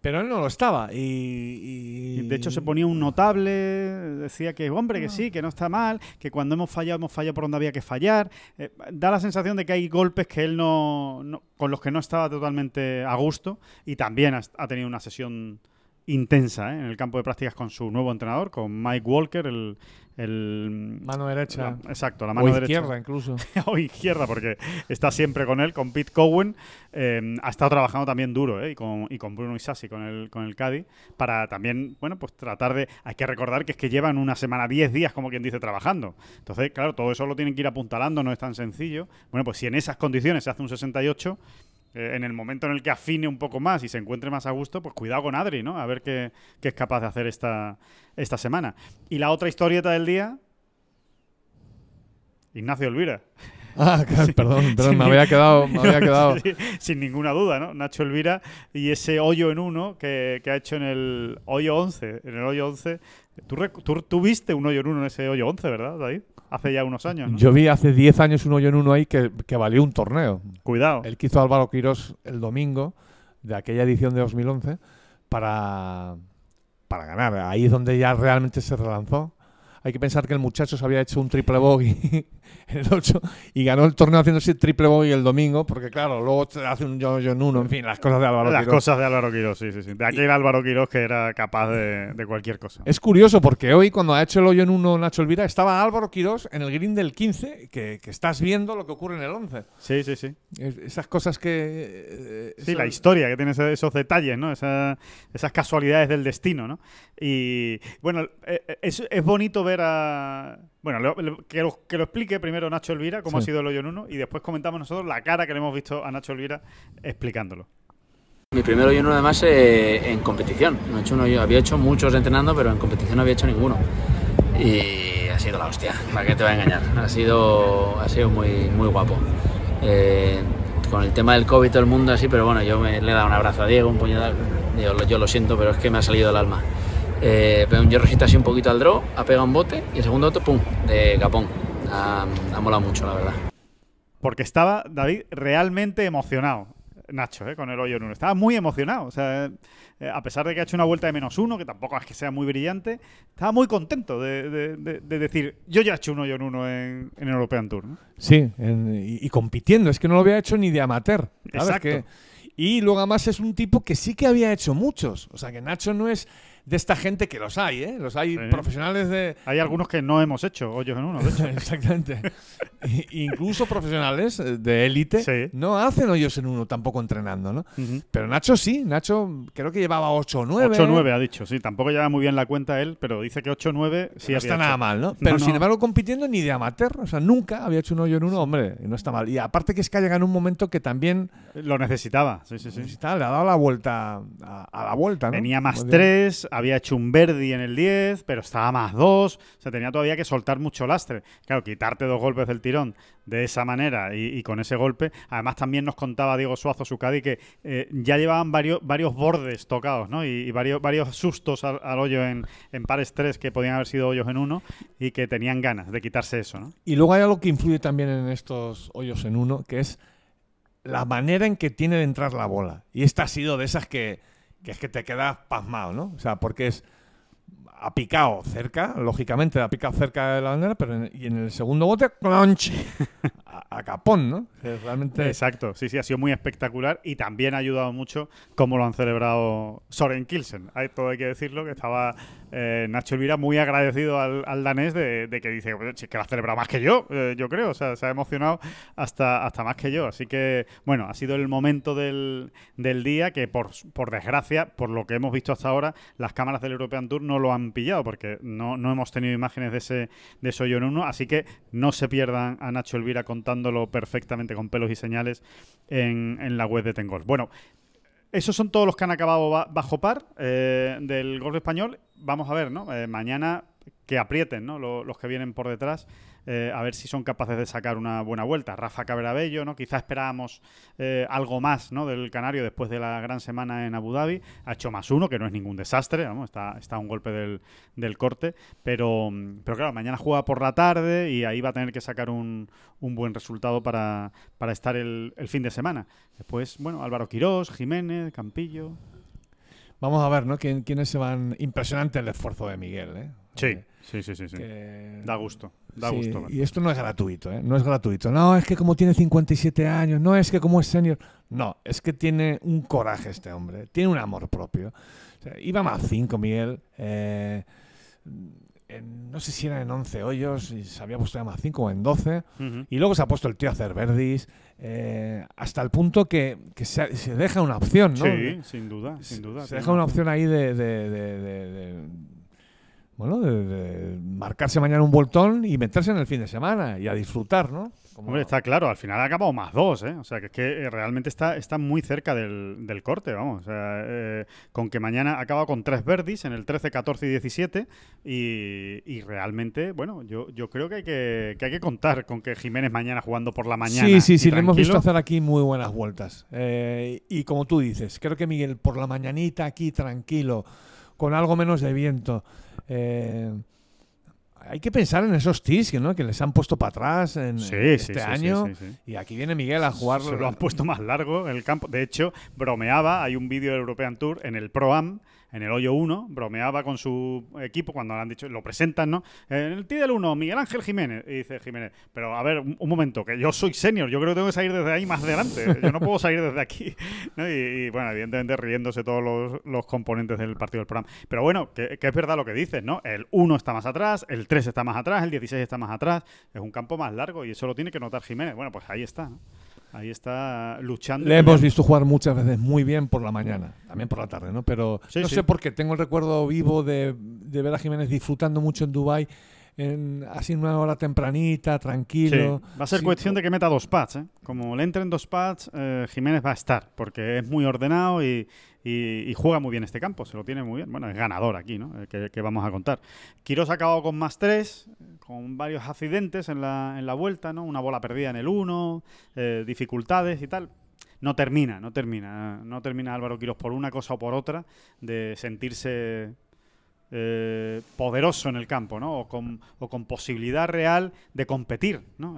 pero él no lo estaba y, de hecho se ponía un notable, decía que, hombre, que sí, que no está mal, que cuando hemos fallado, hemos fallado por donde había que fallar. Eh, da la sensación de que hay golpes que él no, no- con los que no estaba totalmente a gusto y también ha, ha tenido una sesión intensa ¿eh? en el campo de prácticas con su nuevo entrenador, con Mike Walker, el... el mano derecha la- exacto, la o mano derecha. izquierda incluso [laughs] o izquierda, porque está siempre con él, con Pete Cowen. Eh, ha estado trabajando también duro, ¿eh? y, con, y con Bruno Isasi, con el, con el Cádiz, para también, bueno, pues tratar de... Hay que recordar que es que llevan una semana, 10 días, como quien dice, trabajando. Entonces, claro, todo eso lo tienen que ir apuntalando, no es tan sencillo. Bueno, pues si en esas condiciones se hace un 68... eh, en el momento en el que afine un poco más y se encuentre más a gusto, pues cuidado con Adri, ¿no? A ver qué, qué es capaz de hacer esta, esta semana. Y la otra historieta del día, Ignacio Elvira. Ah [laughs] claro, perdón, perdón Sin me había quedado me había [laughs] quedado Sí, sin ninguna duda, ¿no? Nacho Elvira y ese hoyo en uno que, que ha hecho en el hoyo 11. En el hoyo 11. ¿Tú, tú, tú viste un hoyo en uno en ese hoyo 11, ¿verdad, David? Hace ya unos años, ¿no? Yo vi hace 10 años un hoyo en uno ahí que, que valió un torneo. Cuidado. El que hizo Álvaro Quirós el domingo de aquella edición de 2011 para, para ganar. Ahí es donde ya realmente se relanzó. Hay que pensar que el muchacho se había hecho un triple bogey [laughs] en el 8 y ganó el torneo haciéndose triple bogey el domingo, porque claro, luego hace un yo en uno, en fin, las cosas de Álvaro Las Quirós. cosas de Álvaro Quirós, sí, sí, sí. De aquel Álvaro Quirós que era capaz de, de cualquier cosa. Es curioso porque hoy cuando ha hecho el hoyo en uno Nacho Elvira estaba Álvaro Quirós en el green del 15, que, que estás viendo lo que ocurre en el 11. Sí, sí, sí. Es- esas cosas que... eh, Sí, la historia que tiene esos detalles, ¿no? Esa- esas casualidades del destino, ¿no? Y bueno, eh, eh, es, es bonito ver a. Bueno, le- le- que, lo, que lo explique primero Nacho Elvira, cómo Sí. ha sido el hoyo en uno, y después comentamos nosotros la cara que le hemos visto a Nacho Elvira explicándolo. Mi primer hoyo en uno además eh, en competición. No he hecho un hoyo- había hecho muchos entrenando, pero en competición no había hecho ninguno. Y ha sido la hostia, ¿para qué te va a engañar? Ha sido, ha sido muy, muy guapo. Eh, con el tema del COVID todo el mundo así, pero bueno, yo me, le he dado un abrazo a Diego, un puñetazo. Yo, yo lo siento, pero es que me ha salido el alma. Eh, pero un hierrocito así un poquito al draw, ha pegado un bote y el segundo otro, pum, de capón. Ha, ha molado mucho, la verdad. Porque estaba, David, realmente emocionado. Nacho, ¿eh? con el hoyo en uno. Estaba muy emocionado. O sea, eh, a pesar de que ha hecho una vuelta de menos uno, que tampoco es que sea muy brillante, estaba muy contento de, de- de- de decir, yo ya he hecho un hoyo en uno en, en European Tour. ¿no? Sí, en- y, y compitiendo. Es que no lo había hecho ni de amateur. Exacto. que- y luego además es un tipo que sí que había hecho muchos. O sea, que Nacho no es de esta gente que los hay, ¿eh? Los hay Sí. profesionales de... Hay algunos que no hemos hecho hoyos en uno, de hecho. [laughs] Exactamente. Incluso profesionales de élite Sí. no hacen hoyos en uno tampoco entrenando, ¿no? Pero Nacho sí. Nacho creo que llevaba 8 o 9. 8 o 9 ha dicho, sí. Tampoco lleva muy bien la cuenta él, pero dice que 8 o 9 sí no había está nada mal, ¿no? Pero No, sin embargo, compitiendo ni de amateur. O sea, nunca había hecho un hoyo en uno, hombre, y no está mal. Y aparte que es que ha llegado en un momento que también Lo necesitaba, sí, sí, sí. necesitaba, le ha dado la vuelta a, a la vuelta, ¿no? Tenía más Como digo. 3, había hecho un Verdi en el 10, pero estaba más 2. O sea, tenía todavía que soltar mucho lastre. Claro, quitarte dos golpes del tirón de esa manera y, con ese golpe. Además, también nos contaba Diego Suazo, su Cádiz, que eh, ya llevaban varios, varios bordes tocados, ¿no? Y, varios, varios sustos al, hoyo en, en, pares tres que podían haber sido hoyos en uno y que tenían ganas de quitarse eso, ¿no? Y luego hay algo que influye también en estos hoyos en uno, que es la manera en que tiene de entrar la bola. Y esta ha sido de esas que, que es que te quedas pasmado, ¿no? O sea, porque es ha picado cerca, lógicamente ha picado cerca de la bandera, pero en, y en el segundo bote, crunch, [laughs] a, capón, ¿no? realmente... Exacto, sí, sí, ha sido muy espectacular y también ha ayudado mucho cómo lo han celebrado Soren Kilsen. Hay, todo hay que decirlo, que estaba eh, Nacho Elvira muy agradecido al, danés de, que dice que lo ha celebrado más que yo, eh, yo creo, o sea, se ha emocionado hasta, hasta más que yo. Así que, bueno, ha sido el momento del, del día que, por, por desgracia, por lo que hemos visto hasta ahora, las cámaras del European Tour no lo han pillado porque no, no hemos tenido imágenes de ese, de ese hoyo en uno, así que no se pierdan a Nacho Elvira perfectamente con pelos y señales en, en la web de Tengol. Bueno, esos son todos los que han acabado bajo par eh, del golf español. Vamos a ver, ¿no? Eh, mañana que aprieten, ¿no? los que vienen por detrás. Eh, a ver si son capaces de sacar una buena vuelta. Rafa Cabrabello, ¿no? Quizá esperábamos eh, algo más, ¿no? Del Canario después de la gran semana en Abu Dhabi. Ha hecho más uno, que no es ningún desastre, está, está un golpe del, corte. Pero, pero claro, mañana juega por la tarde y ahí va a tener que sacar un, buen resultado para, estar el, fin de semana. Después, bueno, Álvaro Quirós, Jiménez, Campillo. Vamos a ver, ¿no? ¿Quiénes se van? Impresionante el esfuerzo de Miguel, ¿eh? Sí, sí, sí, sí. Da gusto. Da gusto. Y esto no es gratuito, ¿eh? No es gratuito. No, es que como tiene 57 años, no es que como es senior. No, es que tiene un coraje este hombre, tiene un amor propio. iba más 5, Miguel. Eh, no sé si era en 11 hoyos, y se había puesto ya más 5 o en 12. Y luego se ha puesto el tío a hacer verdis. Eh, hasta el punto que, se, deja una opción, ¿no? Sí, sin duda, sin duda. Se, deja una opción ahí de bueno, de, marcarse mañana un voltón y meterse en el fin de semana y a disfrutar, ¿no? Hombre, está claro, al final ha acabado más dos, ¿eh? O sea, que es que eh, realmente está, está muy cerca del, corte, vamos. O sea, eh, con que mañana ha acabado con tres verdis en el 13, 14 y 17 y, realmente, bueno, yo, yo creo que hay que, hay que contar con que Jiménez mañana jugando por la mañana. Sí, sí, sí, le hemos visto hacer aquí muy buenas vueltas. Eh, y como tú dices, creo que Miguel por la mañanita aquí tranquilo, con algo menos de viento. Eh, hay que pensar en esos tis ¿no? que les han puesto para atrás en, este año. y aquí viene Miguel a jugar. Se lo han puesto más largo en el campo. De hecho, bromeaba. Hay un vídeo del European Tour en el Pro Am en el hoyo 1, bromeaba con su equipo cuando le han dicho, lo presentan, ¿no? En el T del 1, Miguel Ángel Jiménez. Y dice Jiménez, pero a ver, un, momento, que yo soy senior, yo creo que tengo que salir desde ahí más adelante. Yo no puedo salir desde aquí. Y, bueno, evidentemente riéndose todos los, componentes del partido del programa. Pero bueno, que, es verdad lo que dices, ¿no? El 1 está más atrás, el 3 está más atrás, el 16 está más atrás. Es un campo más largo y eso lo tiene que notar Jiménez. Bueno, pues ahí está, ¿no? Ahí está luchando. Le hemos visto jugar muchas veces muy bien por la mañana, también por la tarde, ¿no? Pero no sé por qué tengo el recuerdo vivo de, ver a Jiménez disfrutando mucho en Dubai en, así una hora tempranita, tranquilo. Va a ser cuestión de que meta dos pads. ¿eh? Como le entren dos pads, eh, Jiménez va a estar, porque es muy ordenado y, y, juega muy bien este campo, se lo tiene muy bien. Bueno, es ganador aquí, ¿no? Eh, que, vamos a contar. Quiroz ha acabado con más tres, con varios accidentes en la, en la vuelta, ¿no? Una bola perdida en el uno, eh, dificultades y tal. No termina, no termina. No termina Álvaro Quiroz por una cosa o por otra de sentirse eh, poderoso en el campo, ¿no? O con, o con, posibilidad real de competir, ¿no?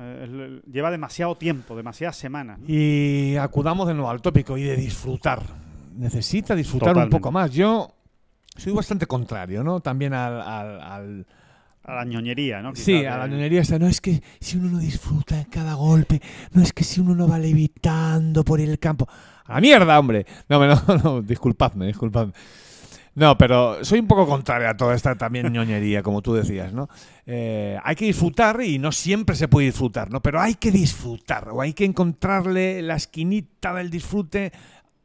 lleva demasiado tiempo, demasiadas semanas. Y acudamos de nuevo al tópico y de disfrutar necesita disfrutar un poco más. Yo soy bastante contrario, ¿no? También al, al, a la ñoñería, ¿no? sí, a la ñoñería esta. No es que si uno no disfruta cada golpe, no es que si uno no va levitando por el campo. ¡A la mierda, hombre! No, [laughs] no, no, disculpadme, disculpadme. No, pero soy un poco contrario a toda esta también ñoñería, como tú decías, ¿no? Eh, hay que disfrutar y no siempre se puede disfrutar, ¿no? Pero hay que disfrutar o hay que encontrarle la esquinita del disfrute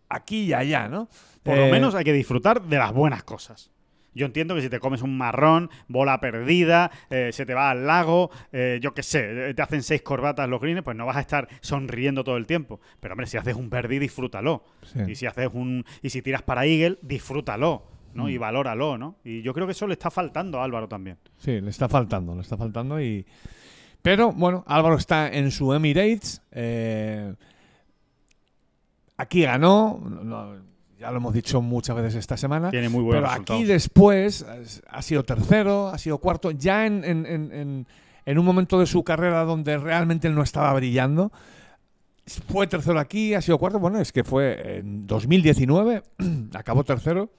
aquí y allá, ¿no? Por lo eh, menos hay que disfrutar de las buenas cosas. Yo entiendo que si te comes un marrón, bola perdida, eh, se te va al lago, eh, yo qué sé, te hacen seis corbatas los greens, pues no vas a estar sonriendo todo el tiempo. Pero hombre, si haces un verdi, disfrútalo. Y si haces un y si tiras para eagle, disfrútalo. ¿No? Y mm. valóralo, ¿no? Y yo creo que eso le está faltando a Álvaro también. Sí, le está faltando, le está faltando y Pero bueno, Álvaro está en su Emirates. eh, aquí ganó. no- ya lo hemos dicho muchas veces esta semana. Tiene muy buenos Pero resultados. aquí después ha sido tercero, ha sido cuarto, ya en, en- en- en- en un momento de su carrera donde realmente él no estaba brillando. Fue tercero aquí, ha sido cuarto. Bueno, es que fue en 2019, [clears throat] acabó tercero.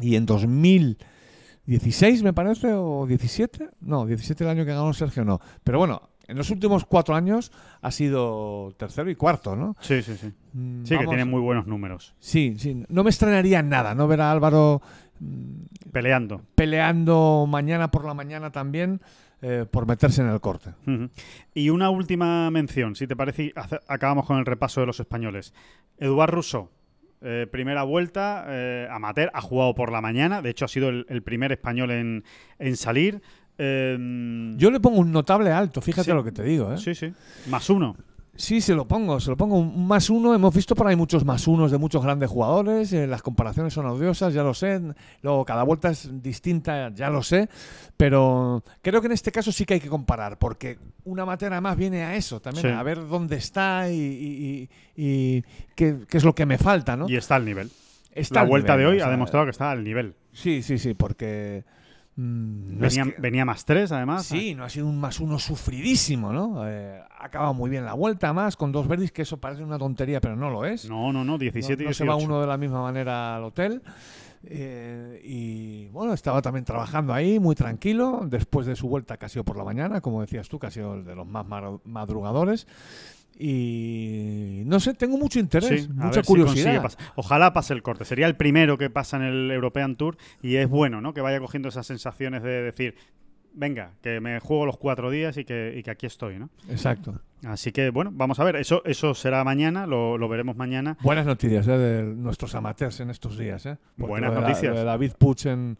Y en 2016, me parece, o 17. No, 17 el año que ganó Sergio, no. Pero bueno, en los últimos cuatro años ha sido tercero y cuarto, ¿no? Sí, sí, sí. Mm, Sí, que tiene muy buenos números. Sí, sí. No me extrañaría nada, ¿no? Ver a Álvaro mm, Peleando. peleando mañana por la mañana también eh, por meterse en el corte. Y una última mención, si te parece, acabamos con el repaso de los españoles. Eduard Rousseau, eh, primera vuelta, eh, amateur, ha jugado por la mañana, de hecho ha sido el, el primer español en, en salir. Eh, Yo le pongo un notable alto, fíjate Sí. lo que te digo, ¿eh? Sí, sí, más uno. Sí, se lo pongo, se lo pongo un más uno. Hemos visto por ahí muchos más unos de muchos grandes jugadores. eh, las comparaciones son odiosas, ya lo sé. Luego cada vuelta es distinta, ya lo sé. Pero creo que en este caso sí que hay que comparar, porque una matera más viene a eso también, Sí. a ver dónde está y, y- y- y qué, qué es lo que me falta, ¿no? Y está al nivel. Está la al vuelta nivel, de hoy o sea, ha demostrado que está al nivel. Sí, sí, sí, porque. Mm, es Venía, que- venía más tres, además. Sí, no ha sido un más uno sufridísimo, ¿no? Eh, ha acabado muy bien la vuelta, más con dos verdes, que eso parece una tontería, pero no lo es. No, no, no, 17 no, y no se va 18. uno de la misma manera al hotel. Eh, y bueno, estaba también trabajando ahí, muy tranquilo, después de su vuelta que ha sido por la mañana, como decías tú, que ha sido el de los más madrugadores. Y no sé, tengo mucho interés, Sí, mucha si curiosidad. Ojalá pase el corte. Sería el primero que pasa en el European Tour y es bueno, ¿no? Que vaya cogiendo esas sensaciones de decir, venga, que me juego los cuatro días y que, y que aquí estoy, ¿no? Exacto. Así que, bueno, vamos a ver. Eso, eso será mañana, lo, lo veremos mañana. Buenas noticias ¿eh? de nuestros amateurs en estos días. ¿eh? Porque Buenas lo de la- noticias. lo de David Puch en,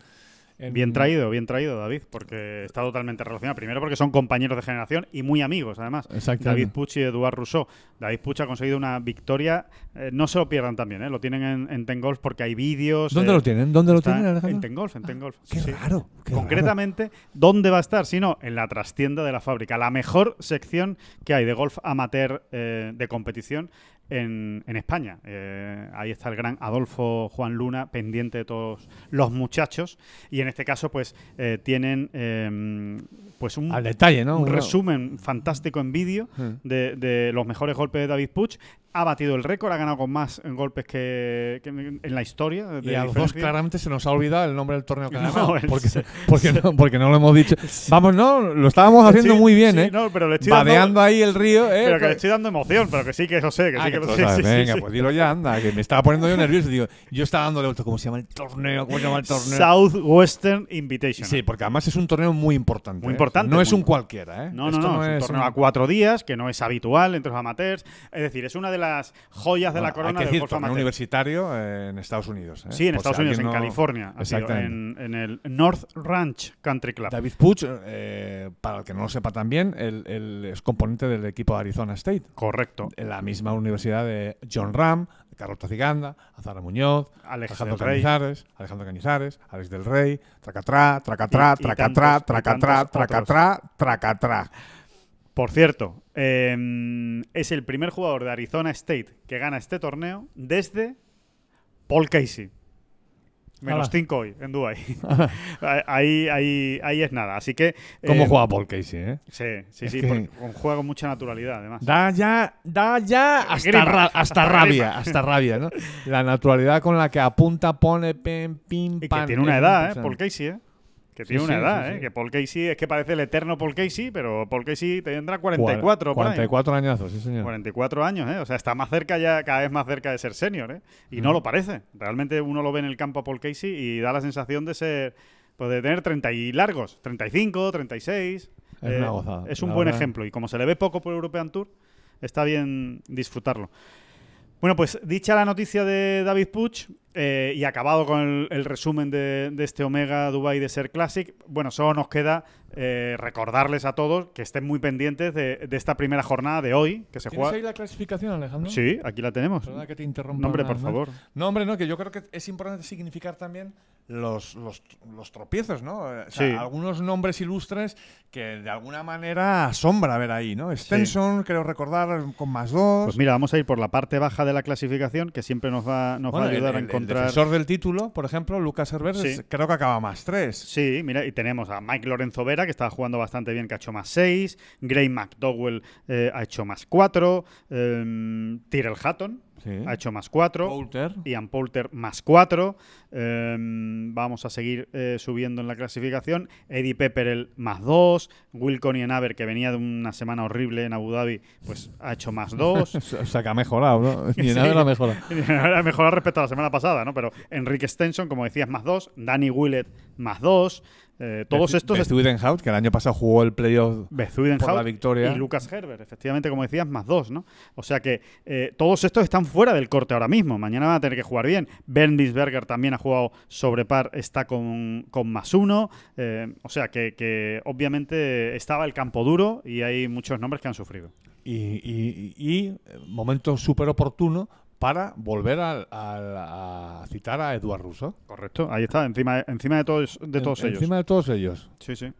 en- Bien traído, bien traído, David, porque está totalmente relacionado. Primero porque son compañeros de generación y muy amigos, además. David Puch y Eduard Rousseau. David Puch ha conseguido una victoria. eh, no se lo pierdan también, ¿eh? Lo tienen en, en Ten Golf porque hay vídeos. ¿Dónde eh, lo tienen? ¿Dónde lo tienen, En Alejandro? Ten Golf, en Ten Golf. Qué sí. raro. qué Concretamente, ¿dónde va a estar? Si no, en la trastienda de la fábrica. La mejor sección que hay de golf amateur eh, de competición en, en España. Eh, ahí está el gran Adolfo Juan Luna, pendiente de todos los muchachos. Y en este caso, pues, eh, tienen eh, pues un. Al detalle, ¿no? un resumen fantástico en vídeo Hmm. de, de los mejores golpes de David Puch. Ha batido el récord, ha ganado con más golpes que, que en la historia. de Y a los dos claramente se nos ha olvidado el nombre del torneo que ha [laughs] No, ganado, el- porque, [laughs] porque, no, porque no lo hemos dicho. [laughs] Vamos, no, lo estábamos haciendo muy bien, sí, ¿eh? no, pero le estoy dando- Vadeando ahí el río, ¿eh? Pero que le estoy dando emoción, pero que sí, que eso sé, que Ah, sí, que lo sabes. sí, sí, Venga, pues dilo ya, anda, que me estaba poniendo yo nervioso. Digo, yo estaba dándole otro, ¿cómo se llama el torneo? ¿Cómo se llama el torneo? Southwestern Invitation. Sí, porque además es un torneo muy importante. Muy ¿eh? importante, No es un cualquiera, ¿eh? No, no, no, es un torneo a cuatro días, que no es habitual entre los amateurs. Es decir, es una de las joyas de la corona hay que decir, universitario eh, en Estados Unidos. ¿eh? Sí, en Estados Unidos, en no- California. en, en el North Ranch Country Club. David Puch, eh, para el que no lo sepa también, él, él es componente del equipo de Arizona State, Correcto. en la misma universidad de John Ram, Carlos Taciganda, Azara Muñoz, Alex Alejandro. Cañizares, Alejandro Cañizares, Alex del Rey, Tracatrá, Tracatrá, Tracatrá, Tracatrá, tantos Tracatrá, Tracatrá. Por cierto, eh, es el primer jugador de Arizona State que gana este torneo desde Paul Casey. Menos Ala. 5 hoy en Dubai. [laughs] ahí, ahí, ahí es nada. Así que. ¿Cómo eh, juega Paul Casey, eh? Sí, sí, Es sí. que- juega con mucha naturalidad, además. Da ya, da ya hasta, Grima, ra- hasta hasta rabia, hasta rabia, ¿no? [laughs] La naturalidad con la que apunta, pone, pim, pim, Y que pam, tiene una edad, ¿eh? Paul Casey, ¿eh? Que Sí, tiene una sí, edad, sí, ¿eh? Que Paul Casey es que parece el eterno Paul Casey, pero Paul Casey tendrá 44 por ahí. 44 añazos, sí, señor. 44 años, ¿eh? O sea, está más cerca ya, cada vez más cerca de ser senior, ¿eh? Y no lo parece. Realmente uno lo ve en el campo a Paul Casey y da la sensación de ser, pues de tener 30 y largos, 35, 36. Es una gozada, Es un buen verdad. ejemplo y como se le ve poco por European Tour, está bien disfrutarlo. Bueno, pues dicha la noticia de David Puch, eh, y acabado con el, el resumen de, de este Omega Dubai Desert Classic, bueno, solo nos queda eh, recordarles a todos que estén muy pendientes de, de esta primera jornada de hoy, que se ¿Tienes juega... ahí la clasificación, Alejandro? Sí, aquí la tenemos. Perdona que te interrumpa. No, hombre, por favor. No, hombre, no, que yo creo que es importante significar también los, los, los tropiezos, ¿no? O sea, Sí. algunos nombres ilustres que de alguna manera asombra ver ahí, ¿no? Stenson, creo recordar, con más dos. Pues mira, vamos a ir por la parte baja de la clasificación, que siempre nos va, nos va Bueno, a ayudar el, a el- defensor del título, por ejemplo, Lucas Herbert, Sí. creo que acaba más tres. Sí, mira, y tenemos a Mike Lorenzo Vera, que está jugando bastante bien, que ha hecho más 6. Gray McDowell eh, ha hecho más 4. Tyrell Hatton Sí. ha hecho más 4. Poulter. Ian Poulter más 4. vamos a seguir eh, subiendo en la clasificación. Eddie Pepperell más 2. Will Enaber, que venía de una semana horrible en Abu Dhabi, pues ha hecho más [laughs] 2. O sea, que ha mejorado, ¿no? [laughs] Ni Sí. nada la mejora. [laughs] Era mejor respecto a la semana pasada, ¿no? Pero Enrique Stenson, como decías, más 2. Danny Willett más 2. Todos estos... Beth Widenhout, que el año pasado jugó el playoff por la victoria. y Lucas Herbert, efectivamente, como decías, más dos, ¿no? O sea que eh, todos estos están fuera del corte ahora mismo. Mañana van a tener que jugar bien. Ben Bisberger también ha jugado sobre par, está con, con más uno. Eh, o sea que, que obviamente estaba el campo duro y hay muchos nombres que han sufrido. y, y- y- y momento súper oportuno para volver al- al- a, citar a Eduard Russo. Correcto, ahí está, encima, encima de todos, de todos En- ellos. Encima de todos ellos. Sí, sí.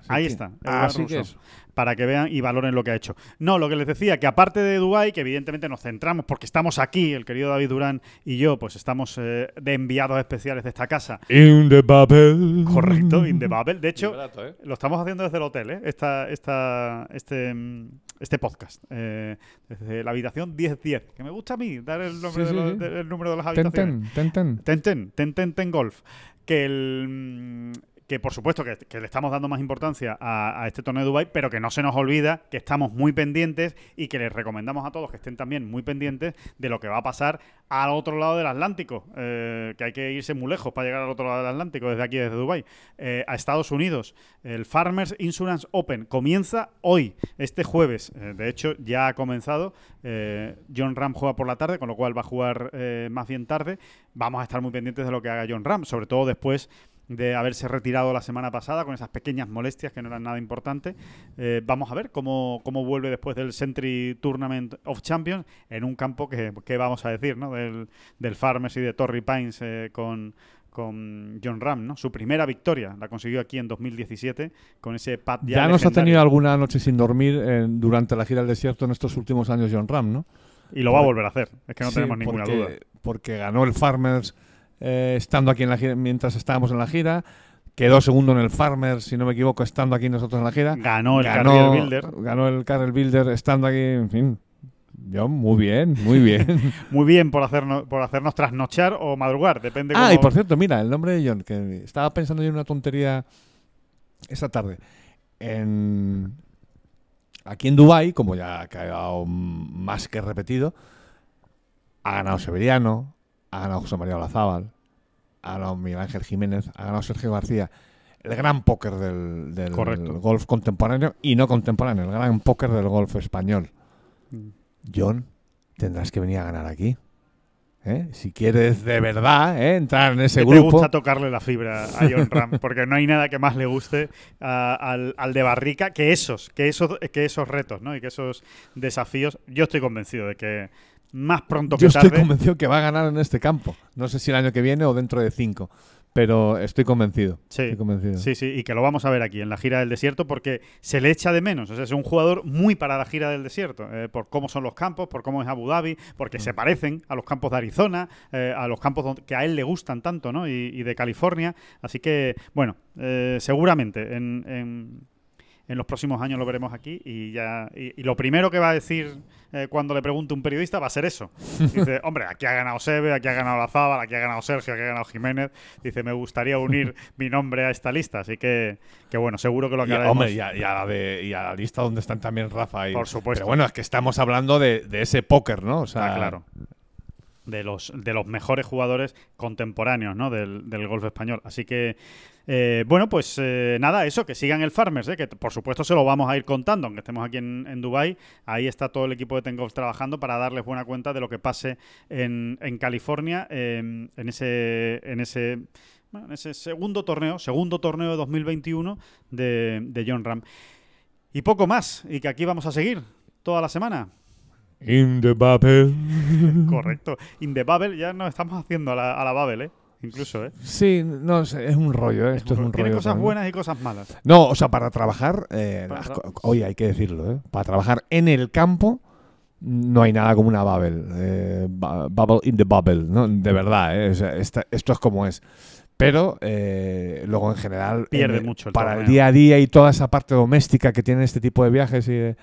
Así Ahí que- está. Eduard Así que Russo, eso. Para que vean y valoren lo que ha hecho. No, lo que les decía, que aparte de Dubái, que evidentemente nos centramos porque estamos aquí, el querido David Durán y yo, pues estamos eh, de enviados especiales de esta casa. In the Babel. Correcto, in the bubble. De hecho, Barato, ¿eh? lo estamos haciendo desde el hotel, ¿eh? Esta, esta, este, mm, este podcast. eh, desde la habitación 1010. Que me gusta a mí dar el, nombre Sí, de los- sí. de- el número de las habitaciones. ten, ten, ten. Ten Ten, Ten Ten Ten Golf. Que el. Que por supuesto que, le estamos dando más importancia a, este torneo de Dubai, pero que no se nos olvida que estamos muy pendientes y que les recomendamos a todos que estén también muy pendientes de lo que va a pasar al otro lado del Atlántico, eh, que hay que irse muy lejos para llegar al otro lado del Atlántico, desde aquí, desde Dubai, eh, a Estados Unidos. El Farmers Insurance Open comienza hoy, este jueves. Eh, de hecho, ya ha comenzado. John Ram juega por la tarde, con lo cual va a jugar más bien tarde. Vamos a estar muy pendientes de lo que haga John Ram, sobre todo después de haberse retirado la semana pasada con esas pequeñas molestias que no eran nada importantes. Eh, vamos a ver cómo, cómo vuelve después del Century Tournament of Champions en un campo que, que vamos a decir, ¿no? Del, del Farmers y de Torrey Pines eh, con, con John Ram, ¿no? Su primera victoria la consiguió aquí en 2017 con ese pat ya, Ya nos ha tenido alguna noche sin dormir eh, durante la gira del desierto en estos últimos años John Ram, ¿no? Y lo va a volver a hacer, es que no Sí, tenemos ninguna porque, duda. Porque ganó el Farmers eh, estando aquí en la gira, mientras estábamos en la gira. Quedó segundo en el Farmers, si no me equivoco, estando aquí nosotros en la gira. Ganó el ganó, Carrier Builder. Ganó el Carrier Builder estando aquí, en fin. Yo, muy bien, muy bien. [laughs] Muy bien por hacernos, por hacernos trasnochar o madrugar, depende ah, cómo- y por cierto, mira, el nombre de John, que estaba pensando yo en una tontería esta tarde. En, aquí en Dubai, como ya ha quedado más que repetido, ha ganado Severiano, ha ganado José María Olazábal, ha ganado Miguel Ángel Jiménez, ha ganado Sergio García. El gran póker del, golf contemporáneo y no contemporáneo, el gran póker del golf español. Mm. John, tendrás que venir a ganar aquí. ¿eh? Si quieres de verdad ¿eh? entrar en ese grupo. gusta tocarle la fibra a John [laughs] Ram, porque no hay nada que más le guste a- al, al de Barrica que esos, que esos, que esos retos, ¿no? Y que esos desafíos. Yo estoy convencido de que más pronto que Yo estoy tarde. convencido que va a ganar en este campo. No sé si el año que viene o dentro de cinco. Pero estoy convencido. Sí, Estoy convencido. sí, sí, y que lo vamos a ver aquí en la gira del desierto porque se le echa de menos. O sea, es un jugador muy para la gira del desierto, eh, por cómo son los campos, por cómo es Abu Dhabi, porque Mm. se parecen a los campos de Arizona, eh, a los campos donde- que a él le gustan tanto, ¿no? Y, y de California. Así que, bueno, eh, seguramente en, en- en los próximos años lo veremos aquí y ya y, y lo primero que va a decir eh, cuando le pregunte un periodista va a ser eso. [laughs] Dice, hombre, aquí ha ganado Sebe, aquí ha ganado La Zábal, aquí ha ganado Sergio, aquí ha ganado Jiménez. Dice, me gustaría unir [laughs] mi nombre a esta lista. Así que, que bueno, seguro que lo Y, acabaremos. hombre, y a, y a la de- y a la lista donde están también Rafa y. Por supuesto. Pero bueno, es que estamos hablando de, de ese póker, ¿no? O sea, claro. De los, de los mejores jugadores contemporáneos ¿no? del, del golf español. Así que, eh, bueno, pues eh, nada, eso, que sigan el Farmers, ¿eh? que por supuesto se lo vamos a ir contando, aunque estemos aquí en, en Dubái. Ahí está todo el equipo de Ten Golf trabajando para darles buena cuenta de lo que pase en, en California, eh, en ese... En ese en ese segundo torneo, segundo torneo de 2021 de, de John Ram. Y poco más, y que aquí vamos a seguir toda la semana. In the bubble. [laughs] Correcto. In the Babel ya nos estamos haciendo a la, a la Babel, ¿eh? Incluso, ¿eh? Sí, no, es, es un rollo, ¿eh? Esto es un Tiene rollo. cosas también. buenas y cosas malas. No, o sea, para trabajar, eh, Para tra- oye, hay que decirlo, ¿eh? Para trabajar en el campo no hay nada como una bubble. eh, bu- bubble in the bubble, ¿no? De verdad, ¿eh? O sea, esta- esto es como es. Pero eh, luego en general Pierde en mucho el para el torneo. día a día y toda esa parte doméstica que tiene este tipo de viajes y de-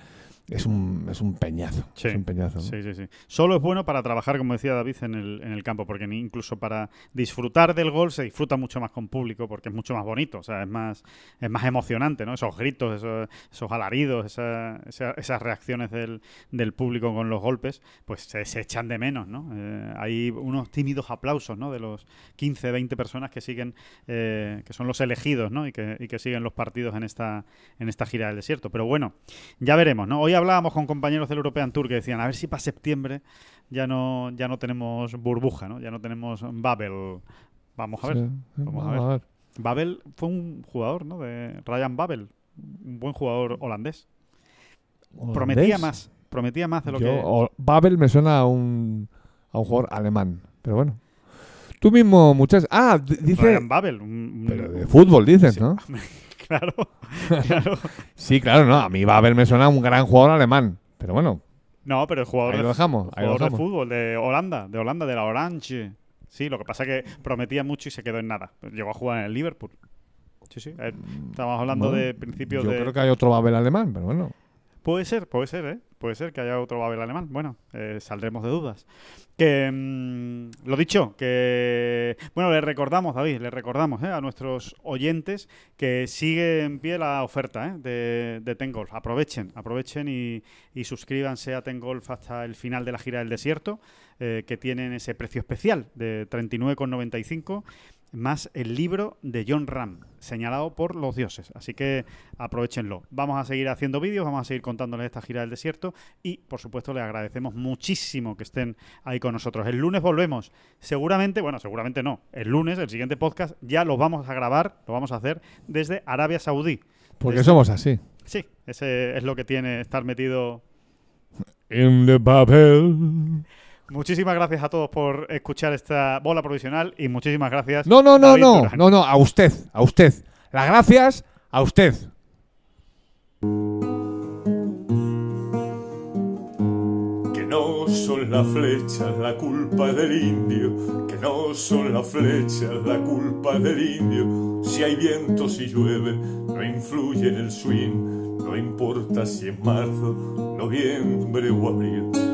es un es un peñazo, Sí. es un peñazo. Sí, sí, sí. Solo es bueno para trabajar, como decía David, en el, en el campo, porque ni- incluso para disfrutar del gol se disfruta mucho más con público, porque es mucho más bonito, o sea, es más, es más emocionante, ¿no? Esos gritos, esos, esos alaridos, esa- esa- esas reacciones del, del público con los golpes, pues se, se echan de menos, ¿no? Eh, hay unos tímidos aplausos, ¿no? De los 15, 20 personas que siguen, eh, que son los elegidos, ¿no? Y que, y que siguen los partidos en esta, en esta gira del desierto. Pero bueno, ya veremos, ¿no? Hoy hablábamos con compañeros del European Tour que decían, a ver si para septiembre ya no, ya no tenemos burbuja, ¿no? Ya no tenemos Babel. Vamos a ver. Sí, vamos a ver. Babel fue un jugador, ¿no? De Ryan Babel, un buen jugador holandés. Prometía más, prometía más de lo Yo- que... o- Babel me suena a un, a un jugador alemán, pero bueno. Tú mismo, muchas. Ah, dice. Ryan Babel, un- Pero de fútbol dices, Sí, ¿no? [laughs] [laughs] claro, claro. Sí, claro, no. A mí Babel me suena a un gran jugador alemán. Pero bueno, No, pero el jugador, ahí de, lo dejamos. Ahí lo jugador de fútbol de Holanda, de Holanda, de la Orange. Sí, lo que pasa es que prometía mucho y se quedó en nada. Llegó a jugar en el Liverpool. Sí, sí. eh, Estábamos hablando Bueno, de principios Yo de... creo que hay otro Babel alemán, pero bueno. Puede ser, puede ser, ¿eh? Puede ser que haya otro Babel alemán. Bueno, eh, saldremos de dudas. Que, mm, lo dicho, que... Bueno, le recordamos, David, le recordamos ¿eh? a nuestros oyentes que sigue en pie la oferta ¿eh? de, de Ten Golf. Aprovechen, aprovechen y, y suscríbanse a Ten Golf hasta el final de la gira del desierto, que tienen ese precio especial de 39,95 más el libro de John Ram, señalado por los dioses. Así que aprovechenlo. Vamos a seguir haciendo vídeos, vamos a seguir contándoles esta gira del desierto y, por supuesto, les agradecemos muchísimo que estén ahí con nosotros. El lunes volvemos. Seguramente, bueno, seguramente no. El lunes, el siguiente podcast, ya lo vamos a grabar, lo vamos a hacer desde Arabia Saudí. Porque Desde- somos así. Sí, ese es lo que tiene estar metido In the Babel. Muchísimas gracias a todos por escuchar esta bola provisional y muchísimas gracias. No, no, no, David no. Durán. No, no, a usted. A usted. Las gracias a usted. Que no son las flechas la culpa del indio, que no son las flechas la culpa del indio. Si hay viento, si llueve, no influye en el swing, no importa si es marzo, noviembre o abril.